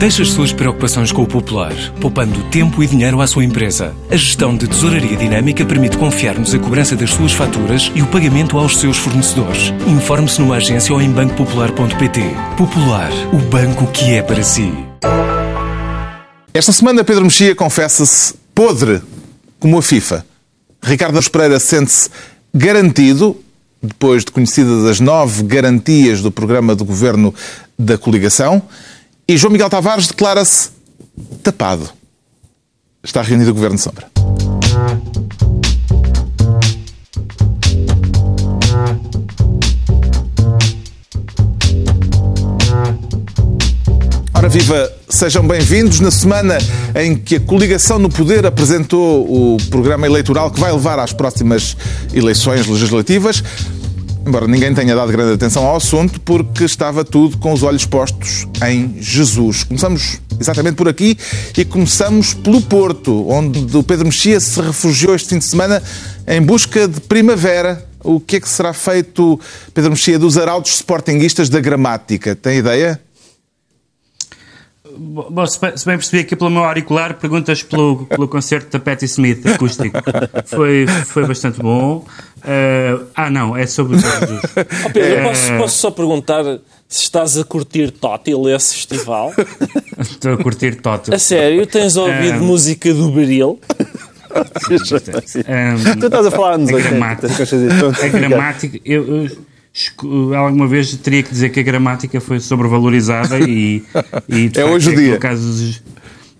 Deixe as suas preocupações com o Popular, poupando tempo e dinheiro à sua empresa. A gestão de tesouraria dinâmica permite confiar-nos a cobrança das suas faturas e o pagamento aos seus fornecedores. Informe-se numa agência ou em bancopopular.pt. Popular, o banco que é para si. Esta semana Pedro Mexia confessa-se podre como a FIFA. Ricardo Pereira sente-se garantido, depois de conhecidas as nove garantias do programa de governo da coligação, e João Miguel Tavares declara-se tapado. Está reunido o Governo de Sombra. Ora viva, sejam bem-vindos na semana em que a coligação no poder apresentou o programa eleitoral que vai levar às próximas eleições legislativas. Embora ninguém tenha dado grande atenção ao assunto, porque estava tudo com os olhos postos em Jesus. Começamos exatamente por aqui e começamos pelo Porto, onde o Pedro Mexia se refugiou este fim de semana em busca de primavera. O que é que será feito, Pedro Mexia, dos arautos sportinguistas da gramática? Tem ideia? Bom, se bem percebi aqui pelo meu auricular, perguntas pelo, pelo concerto da Patti Smith, acústico. Foi, foi bastante bom. Uh, ah, não, é sobre os Jesus. Oh, Pedro, uh, posso, posso, só perguntar se estás a curtir Tótil esse festival? Estou a curtir Tótil. A sério? Tens ouvido uh, música do Beril? um, tu estás a falar nos a gramática, a gramática eu, eu alguma vez teria que dizer que a gramática foi sobrevalorizada e, e é hoje o dia. Caso,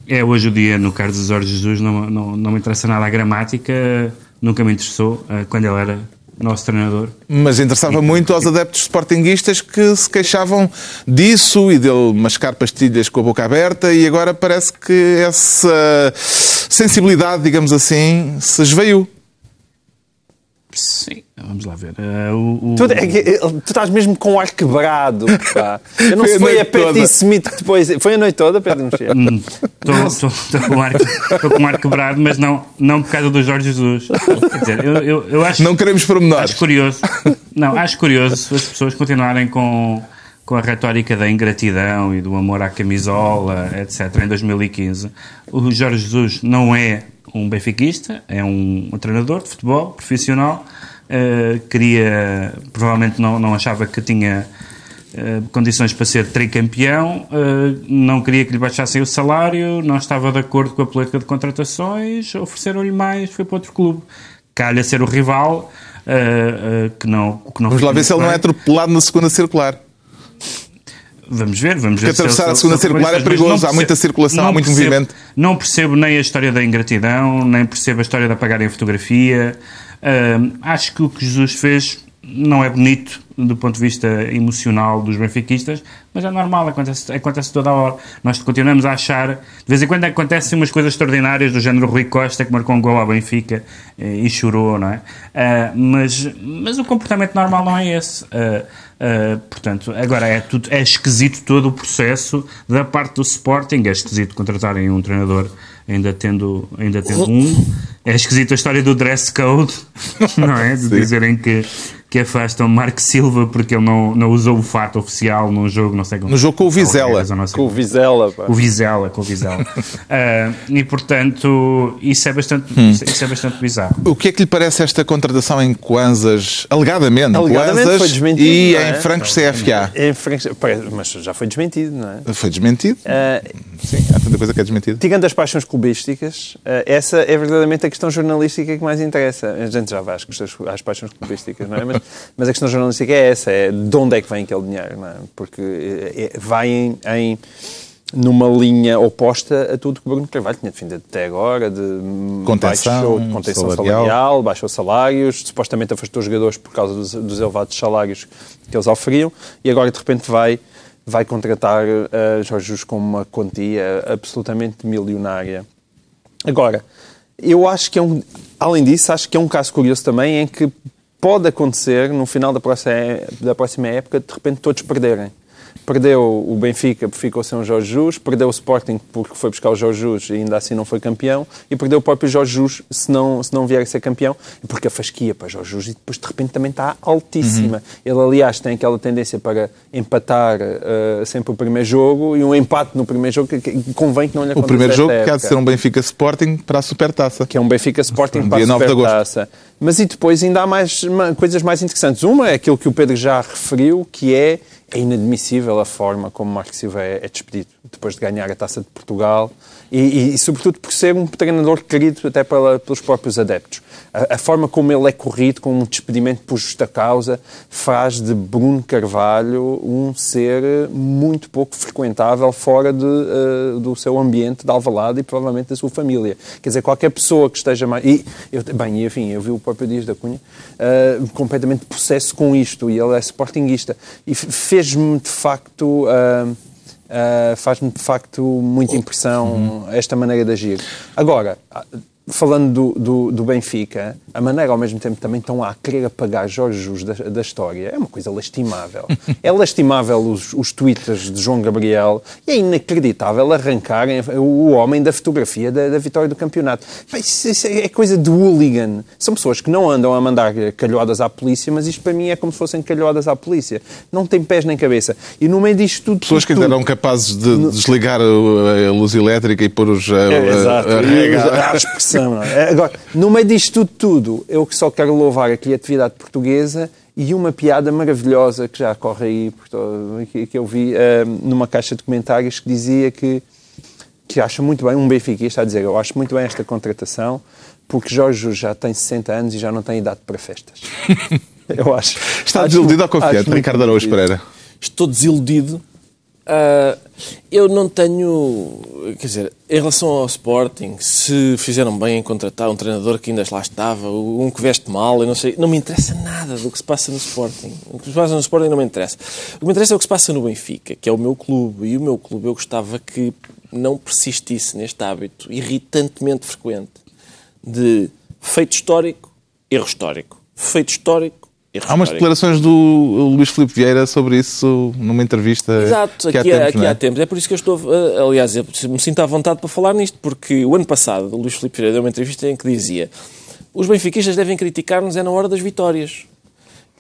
é hoje o dia. No caso de Jorge Jesus não, não, não me interessa nada a gramática, nunca me interessou uh, quando ele era nosso treinador. Mas interessava e, muito aos adeptos sportinguistas que se queixavam disso e dele mascar pastilhas com a boca aberta e agora parece que essa sensibilidade, digamos assim, se esveiu. Sim, vamos lá ver. Uh, o, o... Tu, é que, tu, estás mesmo com o ar quebrado. Pá. Eu não sei se foi a Petty Smith que depois. Foi a noite toda, Pedro Mexia? Estou hum, com, o ar, com o ar quebrado, mas não, não por causa do Jorge Jesus. Quer dizer, eu, eu, eu acho. Não queremos pormenores. Acho curioso. Não, acho curioso as pessoas continuarem com, com a retórica da ingratidão e do amor à camisola, etc., em 2015. O Jorge Jesus não é um benfiquista, é um, um treinador de futebol profissional, uh, queria, provavelmente não, não achava que tinha uh, condições para ser tricampeão, uh, não queria que lhe baixassem o salário, não estava de acordo com a política de contratações, ofereceram-lhe mais, foi para outro clube. Calha ser o rival, que não, que não Vamos lá ver se ele não é atropelado na segunda circular. Vamos ver, vamos ver. Porque atravessar a segunda circular é perigoso, percebo, há muita circulação, há muito percebo, movimento. Não percebo nem a história da ingratidão, nem percebo a história de apagar em fotografia. Uh, acho que o que Jesus fez não é bonito do ponto de vista emocional dos benfiquistas, mas é normal, acontece, acontece toda a hora. Nós continuamos a achar, de vez em quando acontecem umas coisas extraordinárias do género Rui Costa, que marcou um gol ao Benfica eh, e chorou, não é? Uh, mas, mas o comportamento normal não é esse. Uh, Uh, portanto, agora é, tudo, é esquisito todo o processo da parte do Sporting, é esquisito contratarem um treinador ainda tendo, ainda tendo um, é esquisito a história do dress code, não é? De dizerem que que afastam Marco Silva porque ele não, não usou o fato oficial num jogo, não sei como. No jogo com o Vizela. Com o Vizela, pá. O Vizela, com o Vizela. uh, e portanto, isso é, bastante, hum. isso é bastante bizarro. O que é que lhe parece esta contratação em Kwanzas, alegadamente, alegadamente Kwanzas foi desmentido, e é? em francos CFA? Em francos, mas já foi desmentido, não é? Foi desmentido? Uh, Sim, há tanta coisa que é desmentida. Tirando as paixões clubísticas, uh, essa é verdadeiramente a questão jornalística que mais interessa. A gente já vai às, às paixões clubísticas, não é? Mas mas a questão jornalística é essa, é de onde é que vem aquele dinheiro, não é? Porque é, vai em, em numa linha oposta a tudo que o Bruno Carvalho tinha defendido até agora, de contenção, baixou, contenção salarial. salarial. baixou salários, supostamente afastou os jogadores por causa dos, dos, elevados salários que eles oferiam, e agora de repente vai, vai contratar uh, Jorge Jesus com uma quantia absolutamente milionária. Agora, eu acho que é um, além disso, acho que é um caso curioso também em que pode acontecer, no final da próxima, da próxima época, de repente todos perderem. Perdeu o Benfica porque ficou sem o Jorge Jesus, perdeu o Sporting porque foi buscar o Jorge Jesus e ainda assim não foi campeão, e perdeu o próprio Jorge Jesus se não, se não vier a ser campeão, porque a fasquia para Jorge Jesus e depois de repente também está altíssima. Uhum. Ele, aliás, tem aquela tendência para empatar uh, sempre o primeiro jogo e um empate no primeiro jogo que, que convém que não lhe aconteça. O primeiro jogo que há de ser um Benfica Sporting para a Supertaça. Que é um Benfica Sporting para a Supertaça. Mas e depois ainda há mais coisas mais interessantes. Uma é aquilo que o Pedro já referiu, que é, é inadmissível a forma como Marco Silva é, é despedido depois de ganhar a Taça de Portugal e, e, e, sobretudo por ser um treinador querido até pela, pelos próprios adeptos. A, a, forma como ele é corrido, com um despedimento por justa causa, faz de Bruno Carvalho um ser muito pouco frequentável fora de, uh, do seu ambiente de Alvalade e provavelmente da sua família. Quer dizer, qualquer pessoa que esteja mais... E, eu, bem, enfim, eu vi o próprio Dias da Cunha uh, completamente possesso com isto e ele é sportinguista e fez-me de facto... Uh, uh, faz-me de facto muita impressão uhum. esta maneira de agir. Agora, falando do, do, do, Benfica, a maneira ao mesmo tempo também estão a querer apagar Jorge Jesus da, da história é uma coisa lastimável. é lastimável os, os twitters de João Gabriel e é inacreditável arrancarem o homem da fotografia da, da vitória do campeonato. Isso, isso é coisa de hooligan. São pessoas que não andam a mandar calhoadas à polícia, mas isto para mim é como se fossem calhoadas à polícia. Não tem pés nem cabeça. E no meio disto tudo. Pessoas que ainda eram capazes de no... desligar a, luz elétrica e pôr os. É, exato. A, a, a expressão é? Agora, no meio disto tudo, eu que só quero louvar a criatividade portuguesa e uma piada maravilhosa que já corre aí, que eu vi uh, numa caixa de comentários que dizia que, que acha muito bem, um benfiquista a dizer, eu acho muito bem esta contratação, porque Jorge já tem 60 anos e já não tem idade para festas. eu acho. Está desiludido ou confiante, Ricardo Araújo Pereira? Estou desiludido Uh, eu não tenho. Quer dizer, em relação ao Sporting, se fizeram bem em contratar um treinador que ainda lá estava, um que veste mal, eu não sei. Não me interessa nada do que se passa no Sporting. O que se passa no Sporting não me interessa. O que me interessa é o que se passa no Benfica, que é o meu clube. E o meu clube eu gostava que não persistisse neste hábito irritantemente frequente de feito histórico, erro histórico. Feito histórico, Há umas declarações do Luís Filipe Vieira sobre isso numa entrevista Exato, que aqui, há tempos, aqui é? há tempos. É por isso que eu estou, eh, aliás, eu me sinto à vontade para falar nisto, porque o ano passado o Luís Filipe Vieira deu uma entrevista em que dizia os benfiquistas devem criticar-nos é na hora das vitórias.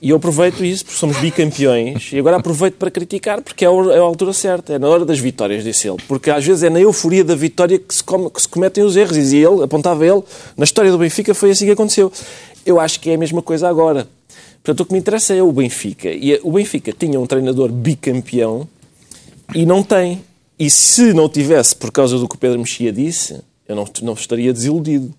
E eu aproveito isso, porque somos bicampeões, e agora aproveito para criticar, porque é a é altura certa, é na hora das vitórias, disse ele. Porque às vezes é na euforia da vitória que se, come, que se cometem os erros, dizia ele, apontava ele, na história do Benfica foi assim que aconteceu. Eu acho que é a mesma coisa agora. Portanto, o que me interessa é o Benfica. E o Benfica tinha um treinador bicampeão e não tem. E se não tivesse, por causa do que o Pedro Mexia disse, eu não, não estaria desiludido.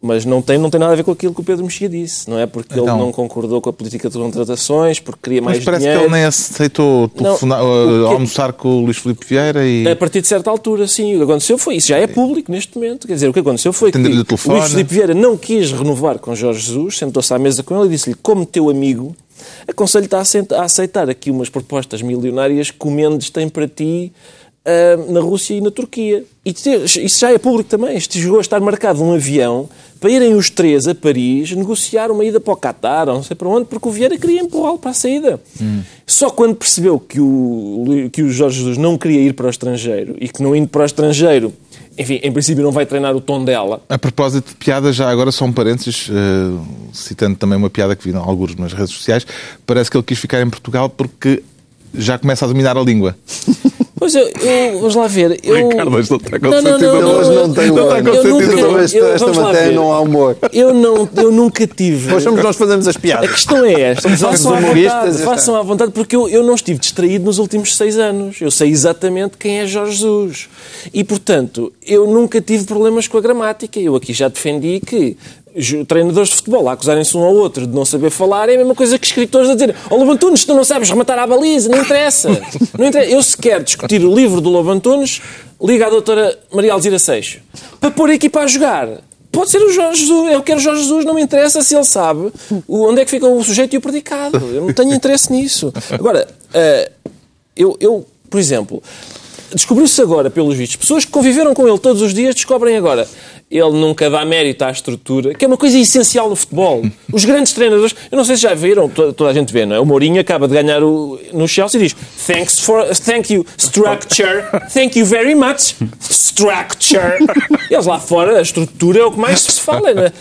Mas não tem, não tem nada a ver com aquilo que o Pedro Mexia disse, não é? Porque então, ele não concordou com a política de contratações, porque queria mais dinheiro. Mas parece que ele nem aceitou telefonar, não, uh, almoçar com o Luís Filipe Vieira e... A partir de certa altura, sim. O que aconteceu foi, isso já é público neste momento, quer dizer, o que aconteceu foi que Luís Filipe Vieira não quis renovar com Jorge Jesus, sentou-se à mesa com ele e disse-lhe, como teu amigo, aconselho-te a aceitar aqui umas propostas milionárias que o Mendes tem para ti uh, na Rússia e na Turquia. E isso já é público também. Isto chegou a estar marcado um avião para irem os três a Paris negociar uma ida para o Qatar, não sei para onde, porque o Vieira queria empurrá-lo para a saída. Hum. Só quando percebeu que o, que o Jorge Jesus não queria ir para o estrangeiro e que não indo para o estrangeiro enfim, em princípio não vai treinar o tom dela. A propósito de piadas, já agora só um parênteses, uh, citando também uma piada que vi em alguns nas redes sociais, parece que ele quis ficar em Portugal porque já começa a dominar a língua. Pois eu, eu, vamos lá ver. Eu... Ricardo, mas não está com não, não, não, não, Elas não têm humor. Não está nunca, esta, eu, esta matéria não há humor. Eu, não, eu nunca tive. Nós somos nós fazemos as piadas. A questão é esta. façam à vontade, façam à vontade, porque eu, eu não estive distraído nos últimos seis anos. Eu sei exatamente quem é Jorge Jesus. E, portanto, eu nunca tive problemas com a gramática. Eu aqui já defendi que treinadores de futebol a acusarem-se um ao outro de não saber falar é a mesma coisa que escritores a dizer ó oh, Lobantunes, tu não sabes rematar a baliza, não interessa. não interessa. Eu se quer discutir o livro do Lobantunes, liga à doutora Maria Alzira Seixo para pôr a equipa a jogar. Pode ser o Jorge Jesus, eu quero o Jorge Jesus, não me interessa se ele sabe onde é que fica o sujeito e o predicado. Eu não tenho interesse nisso. Agora, eh, eu, eu por exemplo, descobriu-se agora, pelos vistos, pessoas que conviveram com ele todos os dias descobrem agora ele nunca dá mérito à estrutura, que é uma coisa essencial no futebol. Os grandes treinadores, eu não sei se já viram, to- toda a gente vê, não é? O Mourinho acaba de ganhar o, no Chelsea e diz Thanks for, thank you, structure, thank you very much, structure. Eles lá fora, a estrutura é o que mais se fala, né?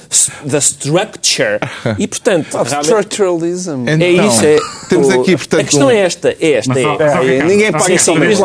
The structure. E, portanto, realmente- Structuralism. Então, é isso. É, temos o- aqui, portanto, A questão um- é esta, é esta. Mas, é. É, é, ninguém paga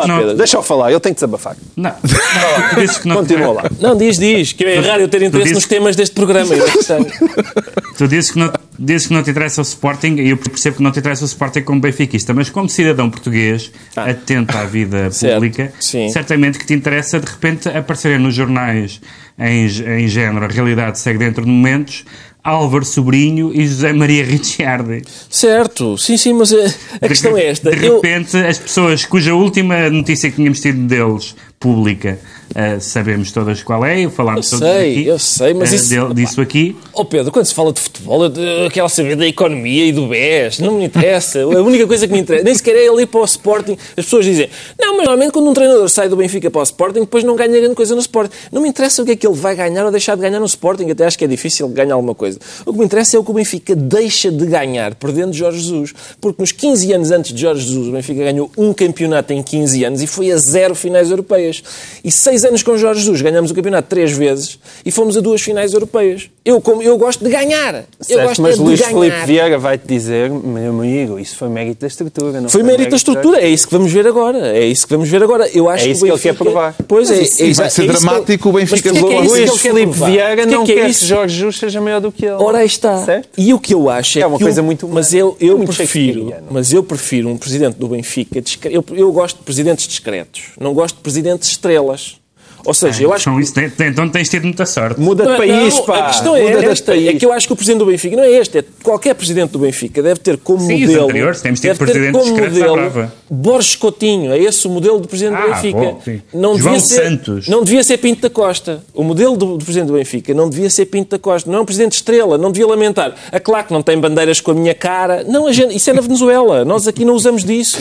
não- Pedro. Deixa eu falar, ele tem que desabafar. Não, não, que não, Continua lá. Não, diz, diz, que é raro eu ter interesse nos temas deste programa. Eu. Tu dizes que, não, dizes que não te interessa o Sporting e eu percebo que não te interessa o Sporting como benfiquista, mas como cidadão português, atento à vida Ah. Certo, pública, certamente que te interessa de repente aparecerem nos jornais em, em género, a realidade segue dentro de momentos, Álvaro Sobrinho e José Maria Ricciardi. Certo, sim, sim, mas eh, a questão é esta. De Eu, repente, as pessoas cuja última notícia que tínhamos tido deles, pública, eh, sabemos todas qual é, falámos Eu todos sei, aqui, eu sei, mas eh, isso- dele- disso aqui. oh Pedro, quando se fala de futebol, eu, quero saber da economia e do BES, não me interessa. A única coisa que me interessa, nem sequer é ele ir para o Sporting. As pessoas dizem, não, mas normalmente quando um treinador sai do Benfica para o Sporting, depois não ganha grande coisa no Sporting. Não me interessa o que é que ele vai ganhar ou deixar de ganhar no Sporting, até acho que é difícil ganhar alguma coisa. O que me interessa é o que o Benfica deixa de ganhar perdendo Jorge Jesus. Porque nos 15 anos antes de Jorge Jesus, o Benfica ganhou um campeonato em 15 anos e foi a zero finais europeias. E seis anos com Jorge Jesus ganhamos o campeonato três vezes e fomos a duas finais europeias. Eu, como, eu gosto de ganhar. Eu Certo, gosto mas é de Luís ganhar. Filipe Vieira vai-te dizer, meu amigo, isso foi mérito da estrutura. Não Foi mérito da estrutura, é isso que vamos ver agora. É isso que vamos ver agora. Eu acho É isso que ele quer provar. Pois é, Mas é, isso vai ser é dramático, o Benfica Mas que é que Luís provar? Vieira Porquê não que é quer isso? que Jorge Jesus seja maior do que ele. Ora aí está. Certo? E o que eu acho é, É uma que coisa o- muito humana. Mas eu, eu Muito prefiro, mas eu prefiro um presidente do Benfica discre- eu, eu gosto de presidentes discretos, não gosto de presidentes estrelas. Ou seja, eu acho São que isso, então tens tido muita sorte. Muda de país, não, pá. A questão é esta, país. é que eu acho que o presidente do Benfica não é este, é qualquer presidente do Benfica deve ter como Sim, modelo. anteriores, temos tido presidentes como modelo. Borges Coutinho, é esse o modelo do presidente do Ah, Benfica. bom, não João devia ser, Santos. Não devia ser Pinto da Costa. O modelo do, do presidente do Benfica não devia ser Pinto da Costa. Não é um presidente estrela, não devia lamentar. A claro que não tem bandeiras com a minha cara. Não, a gente, isso é na Venezuela. Nós aqui não usamos disso.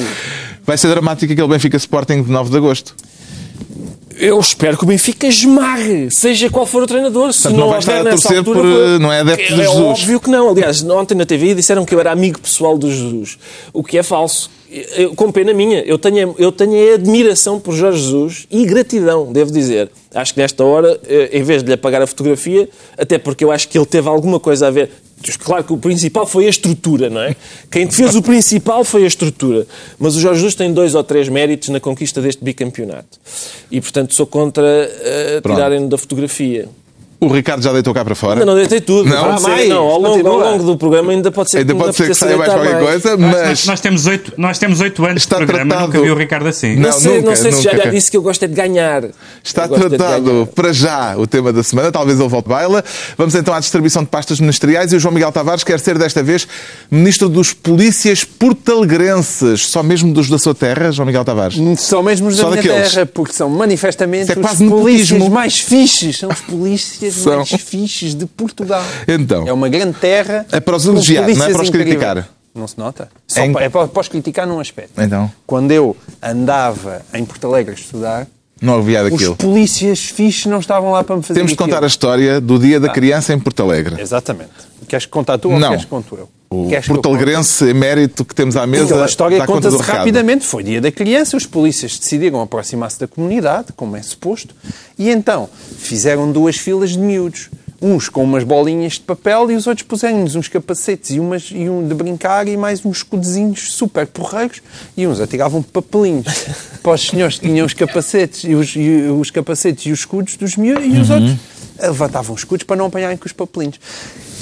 Vai ser dramático aquele Benfica Sporting de 9 de agosto. Eu espero que o Benfica esmague, seja qual for o treinador. Se Portanto, não vai estar a nessa torcer altura, por, não é adepto de é Jesus. óbvio que não. Aliás, ontem na TV disseram que eu era amigo pessoal do Jesus, o que é falso. Eu, com pena minha, eu tenho, eu tenho admiração por Jorge Jesus e gratidão, devo dizer. Acho que nesta hora, eh, em vez de lhe apagar a fotografia, até porque eu acho que ele teve alguma coisa a ver. Claro que o principal foi a estrutura, não é? Quem fez o principal foi a estrutura. Mas o Jorge Jesus tem dois ou três méritos na conquista deste bicampeonato. E, portanto, sou contra eh, Pronto. tirarem da fotografia. O Ricardo já deitou cá para fora. Ainda não deitei tudo. Não? Ser- não ao, longo, ao longo do programa ainda pode ser Ainda que me pode ser que saia mais qualquer mais. coisa, Nós, mas nós- nós temos oito, nós temos oito anos Está de programa, tratado. nunca vi o Ricardo assim. Não, Não, sei, nunca, não sei se já, nunca. já disse que eu gosto é de ganhar. Está é tratado ganhar. para já o tema da semana, talvez ele volte baila. Vamos então à distribuição de pastas ministeriais e o João Miguel Tavares quer ser desta vez ministro dos polícias portalegrenses, só mesmo dos da sua terra, João Miguel Tavares. São mesmo os da Só minha daqueles. terra, porque são manifestamente é os polícias mais fixes. São os polícias São. mais fixes de Portugal. Então. É uma grande terra. É para os elogiar, não é para os incríveis. criticar. Não se nota? Só Em- pa- É para, para os criticar num aspecto. Então, Quando eu andava em Porto Alegre a estudar, não havia daquilo. os polícias fixes não estavam lá para me fazer Temos de contar a aquilo. história do dia da criança em Porto Alegre. Exatamente. Queres contar tu ou Não. queres que conto eu? O eu portalegrense emérito que temos à mesa Aquela história conta do conta-se recado. rapidamente. Foi dia da criança, os polícias decidiram aproximar-se da comunidade, como é suposto, e então fizeram duas filas de miúdos. Uns com umas bolinhas de papel e os outros puseram-nos uns capacetes e, umas, e um de brincar e mais uns escudezinhos super porreiros e uns atiravam papelinhos para os senhores que tinham os capacetes e os, e os capacetes e os escudos dos miúdos e os Uhum. outros levantavam os escudos para não apanharem com os papelinhos.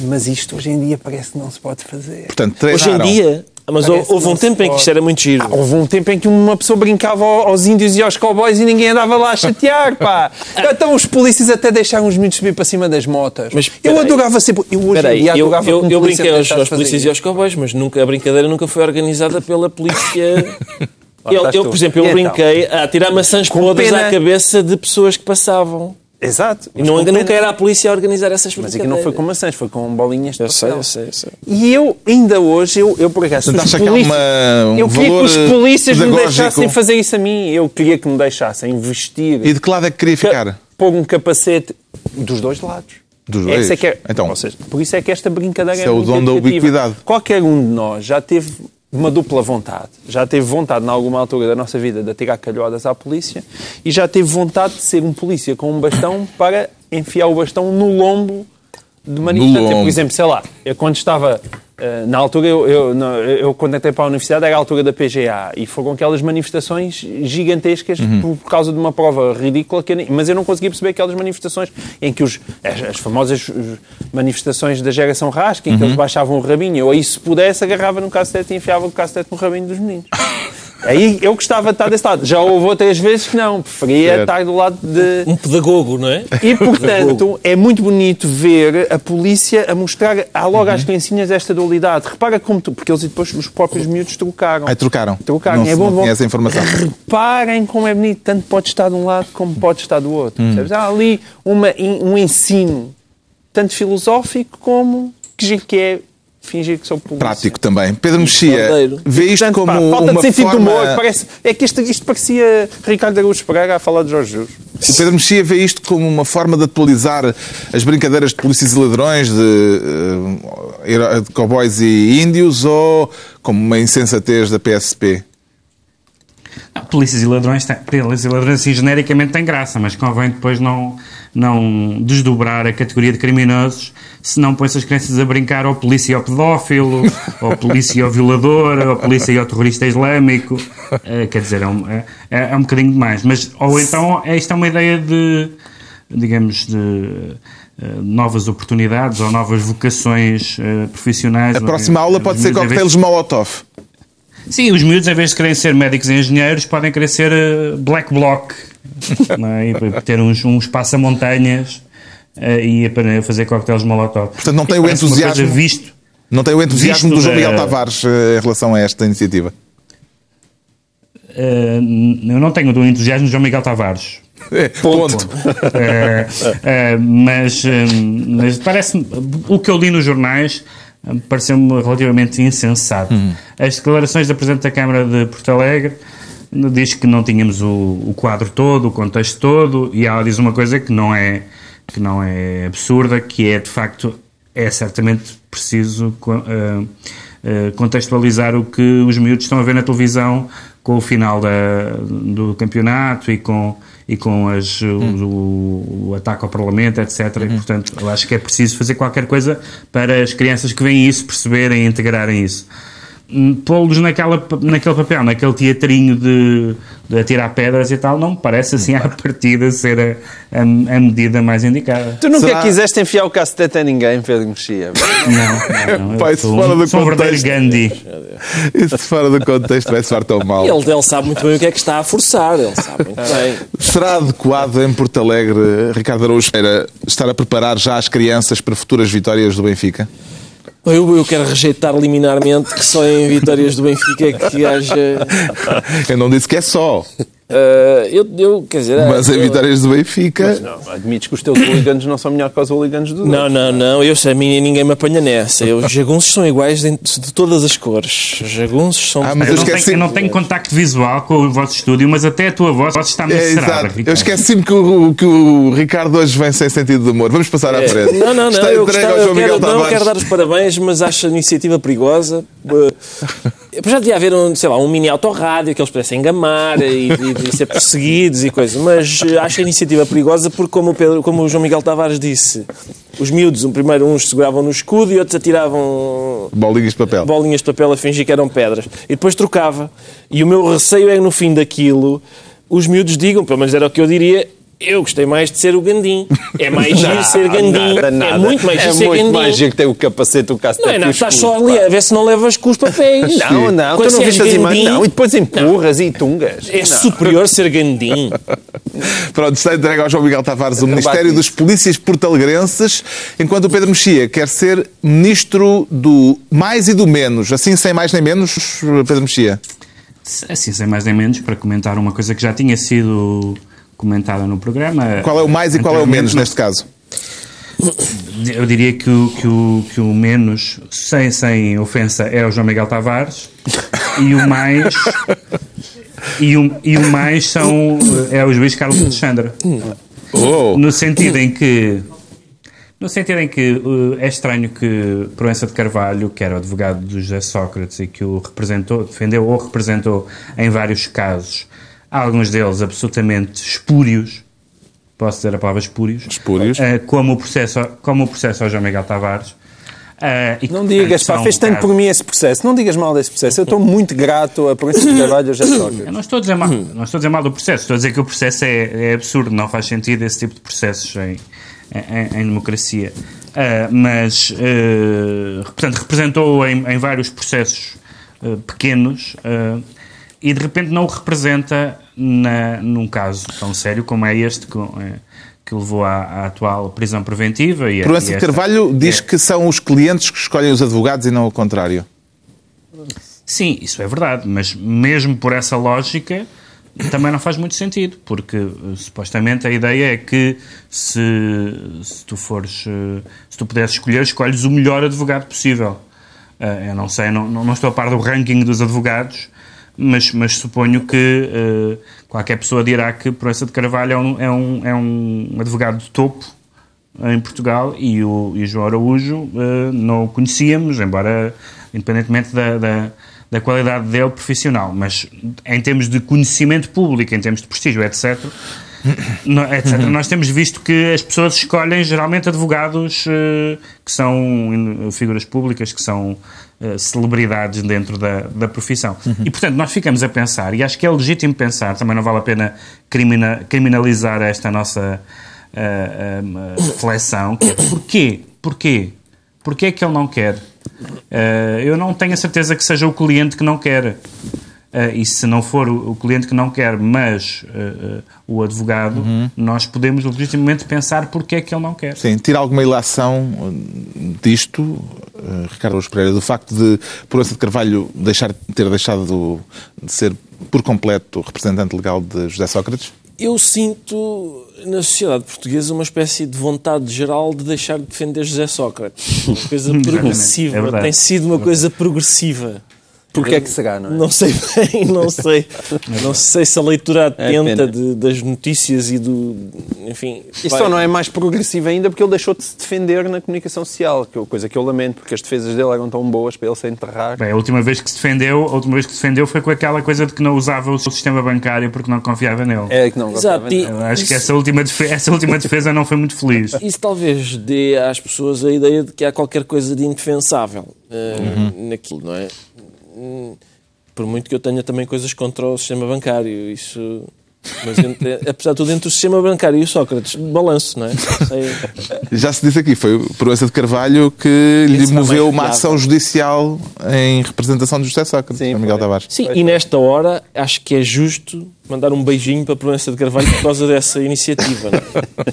Mas isto hoje em dia parece que não se pode fazer. Portanto, Hoje em treinaram. dia, mas Parece houve um tempo em que isto era muito giro. Ah, houve um tempo em que uma pessoa brincava ao- aos índios e aos cowboys e ninguém andava lá a chatear, pá. Então os polícias até deixaram os miúdos subir para cima das motas. Mas, eu adorava sempre... Eu hoje em dia eu, adorava eu, eu polícia brinquei aos, aos polícias e aos cowboys, mas nunca, a brincadeira nunca foi organizada pela polícia. Eu, eu, por exemplo, eu E então? brinquei a tirar maçãs Com podres pena. à cabeça de pessoas que passavam. Exato. E não, nunca era a polícia a organizar essas Mas aqui não foi com maçãs, foi com bolinhas de Eu sei, papel. eu sei, eu sei. E eu, ainda hoje, eu, eu por acaso... Portanto, acha que há uma- um eu queria que os polícias me pedagógico? deixassem fazer isso a mim. Eu queria que me deixassem vestir... E de que lado é que queria ficar? pôr um capacete Dos dois lados. Dos dois? É que é, Então. ou seja, por isso é que esta brincadeira é, é o dom da ubiquidade. Qualquer um de nós já teve uma dupla vontade. Já teve vontade, em alguma altura da nossa vida, de atirar calhoadas à polícia e já teve vontade de ser um polícia com um bastão para enfiar o bastão no lombo de manifestante. lombo. Por exemplo, sei lá, eu quando estava... eh, Na altura, eu, eu, eu quando entrei para a universidade era a altura da PGA e foram aquelas manifestações gigantescas Uhum. por, causa de uma prova ridícula, que eu nem- mas eu não conseguia perceber aquelas manifestações em que os, as, as famosas manifestações da geração rasca, em que Uhum. eles baixavam o rabinho, eu aí se pudesse agarrava no cacete e enfiava o cacete no rabinho dos meninos. Aí eu gostava de estar desse lado. Já houve outras vezes que não, preferia Certo. estar do lado de... Um pedagogo, não é? E, portanto, é muito bonito ver a polícia a mostrar há logo Uhum. às criancinhas esta dualidade. Repara como tu, porque eles depois os próprios miúdos trocaram. Ai, trocaram. Trocaram. Não, é bom, não bom. tinha essa informação. Reparem como é bonito. Tanto pode estar de um lado como pode estar do outro. Hum. percebes? Há ali uma, um ensino, tanto filosófico como que giro que é fingir que sou polícia. Prático também. Pedro Mexia, vê isto Portanto, como pá, falta uma de sentido forma... humor. Parece, é que isto, isto parecia Ricardo Araújo Pereira a falar de Jorge Jesus. O Pedro Mexia vê isto como uma forma de atualizar as brincadeiras de polícias e ladrões, de, eh, de cowboys e índios, ou como uma insensatez da PSP? Ah, Polícias e ladrões, polícias e ladrões assim, genericamente têm graça, mas convém depois não, não desdobrar a categoria de criminosos, senão põe-se as crianças a brincar ao polícia ao pedófilo, ao polícia ao violador, ao polícia ao terrorista islâmico. Eh, quer dizer, é um, é, é um bocadinho demais. Mas, ou então, é, isto é uma ideia de, digamos, de eh, novas oportunidades ou novas vocações eh, profissionais. A próxima aula pode Os ser em vez- Molotov. Sim, os miúdos, em vez de querem ser médicos e engenheiros, podem querer ser eh, black bloc. não é? E ter uns, uns passamontanhas eh, e para fazer coquetéis molotov. Portanto, não tem o entusiasmo- visto. Não tem o entusiasmo do João da- Miguel Tavares eh, em relação a esta iniciativa? eh, eu não tenho do entusiasmo de João Miguel Tavares. É, ponto. Eh, eh, mas eh, mas parece o que eu li nos jornais eh, pareceu-me relativamente insensato. As declarações da Presidente da Câmara de Porto Alegre diz que não tínhamos o, o quadro todo, o contexto todo, e ela diz uma coisa que não é que não é absurda, que é de facto é certamente preciso eh, eh, contextualizar o que os miúdos estão a ver na televisão com o final da- do campeonato e com e com as, o, o- o ataque ao Parlamento, etc. E, portanto, eu acho que é preciso fazer qualquer coisa para as crianças que veem isso perceberem e integrarem isso. Hum, Pô-los naquela, naquele papel, naquele teatrinho de, de atirar pedras e tal, não me parece assim à partida ser a, a, a medida mais indicada. Tu nunca Será- quiseste enfiar o cacetete a ninguém, Pedro Mexia. Não, não, não. Pai, sou, fora do sou um contexto. Gandhi. Isso fora do contexto vai soar tão mal. Ele, ele sabe muito bem o que é que está a forçar. Ele sabe muito bem. Será adequado em Porto Alegre, Ricardo Araújo estar a preparar já as crianças para futuras vitórias do Benfica? Eu, eu quero rejeitar liminarmente que só em vitórias do Benfica é que haja. Eu não disse que é só, Ah, eu, eu, quer dizer. mas em eu- vitórias do Benfica. Não, admites que os teus hooligans não são melhor que os hooligans do Não, não, não, eu sei, a mim ninguém me apanha nessa. Eu, os jagunços são iguais de, de todas as cores. Os jagunços são. Ah, mas Eu eu não, esqueci- tenho, eu não tenho contacto visual com o vosso estúdio, mas até a tua voz está muito É, cerada. Eu esqueci-me que o, que o Ricardo hoje vem sem sentido de humor. Vamos passar à frente. Não, não, não, Está eu, gostava, eu, quero, não, quero dar os parabéns, mas acho a iniciativa perigosa. Já devia haver, um, sei lá, um mini autorrádio que eles pudessem gamar e, e- e ser perseguidos e coisas, mas eh, acho a iniciativa perigosa porque, como o, Pedro, como o João Miguel Tavares disse, os miúdos, um primeiro uns seguravam no escudo e outros atiravam Bolinhas de papel. bolinhas de papel a fingir que eram pedras. E depois trocava. E o meu receio é que no fim daquilo os miúdos digam, pelo menos era o que eu diria, eu gostei mais de ser o Gandim. É mais giro ser Gandim. Nada, nada. É muito mais giro é ser muito Gandim. mais giro que ter o capacete, o cacetete Não é nada, o estás só ali a ver se não levas com os papéis. Não, não, Quando tu não viste as imagens. Não, e depois empurras e tungas. É superior ser Gandim. Pronto, está entregue ao João Miguel Tavares o Ministério dos Polícias Portalegrenses, enquanto o Pedro Mexia quer ser Ministro do mais e do menos. Assim, sem mais nem menos, Pedro Mexia. Assim, sem mais nem menos, para comentar uma coisa que já tinha sido comentada no programa. Qual é o mais e qual é o menos neste caso? Eu diria que o, que o, que o menos, sem, sem ofensa, é o João Miguel Tavares e o mais. E o, e o mais são, é o juiz Carlos Alexandre. Oh. No sentido em que. No sentido em que uh, é estranho que Proença de Carvalho, que era o advogado do José Sócrates e que o representou, defendeu ou representou em vários casos, alguns deles absolutamente espúrios, posso dizer a palavra espúrios, Espúrios. uh, como, o processo, como o processo ao João Miguel Tavares. uh, e que, Não digas, pá, fez tanto por mim esse processo. Não digas mal desse processo. Eu estou muito grato a por esse trabalho já Eu Sócrates. não estou a dizer mal, não estou a dizer mal do processo, estou a dizer que o processo é, é absurdo, não faz sentido esse tipo de processos em, em, em democracia. Ah, mas, ah, portanto, representou em, em vários processos pequenos e de repente não o representa na, num caso tão sério como é este eh, que levou à, à atual prisão preventiva. E, a- Proença de Carvalho diz é- que são os clientes que escolhem os advogados e não o contrário. Sim, isso é verdade, mas mesmo por essa lógica também não faz muito sentido, porque eh, supostamente a ideia é que se, se tu fores, eh, se tu puderes escolher, escolhes o melhor advogado possível. Eu não sei, não não estou a par do ranking dos advogados, mas, mas suponho que eh, qualquer pessoa dirá que Proença de Carvalho é um, é um, é um advogado de topo em Portugal e o, e o João Araújo eh, não o conhecíamos, embora independentemente da, da, da qualidade dele profissional, mas em termos de conhecimento público, em termos de prestígio, etc., etc., nós temos visto que as pessoas escolhem geralmente advogados eh, que são figuras públicas, que são eh, celebridades dentro da, da profissão. E, portanto, nós ficamos a pensar, e acho que é legítimo pensar, também não vale a pena crimina- criminalizar esta nossa ah, ah, reflexão, que é porquê? Porquê? Porquê é que ele não quer? Ah, eu não tenho a certeza que seja o cliente que não quer. Ah, e se não for o, o cliente que não quer, mas ah, ah, o advogado, nós podemos legitimamente pensar porquê é que ele não quer. Sim, tira alguma ilação disto, Ricardo Luz Pereira, do facto de Proença de Carvalho deixar, ter deixado de ser por completo representante legal de José Sócrates? Eu sinto na sociedade portuguesa uma espécie de vontade geral de deixar de defender José Sócrates. Uma coisa progressiva. é verdade. Tem sido uma coisa progressiva. Porquê é que será, não é? Não sei bem, não sei. Não sei se a leitura É atenta pena. de- das notícias e do. Enfim. Isso vai- só não é mais progressivo ainda porque ele deixou de se defender na comunicação social, que é coisa que eu lamento, porque as defesas dele eram tão boas para ele se enterrar. Bem, a última vez que se defendeu, a última vez que se defendeu foi com aquela coisa de que não usava o sistema bancário porque não confiava nele. É que não Exato, gostava, e- não. Eu acho que Isso- essa última, defesa, essa última defesa não foi muito feliz. Isso talvez dê às pessoas a ideia de que há qualquer coisa de indefensável eh, naquilo, não é? Por muito que eu tenha também coisas contra o sistema bancário, isso. Mas entre, apesar de tudo, entre o sistema bancário e o Sócrates, balanço, não é? Sei- Já se disse aqui, foi o Proença de Carvalho que lhe será moveu mais uma fiável. ação judicial em representação de José Sócrates, Sim, Miguel foi. Tavares. Sim, e nesta hora acho que é justo mandar um beijinho para a Proença de Carvalho por causa dessa iniciativa. não é?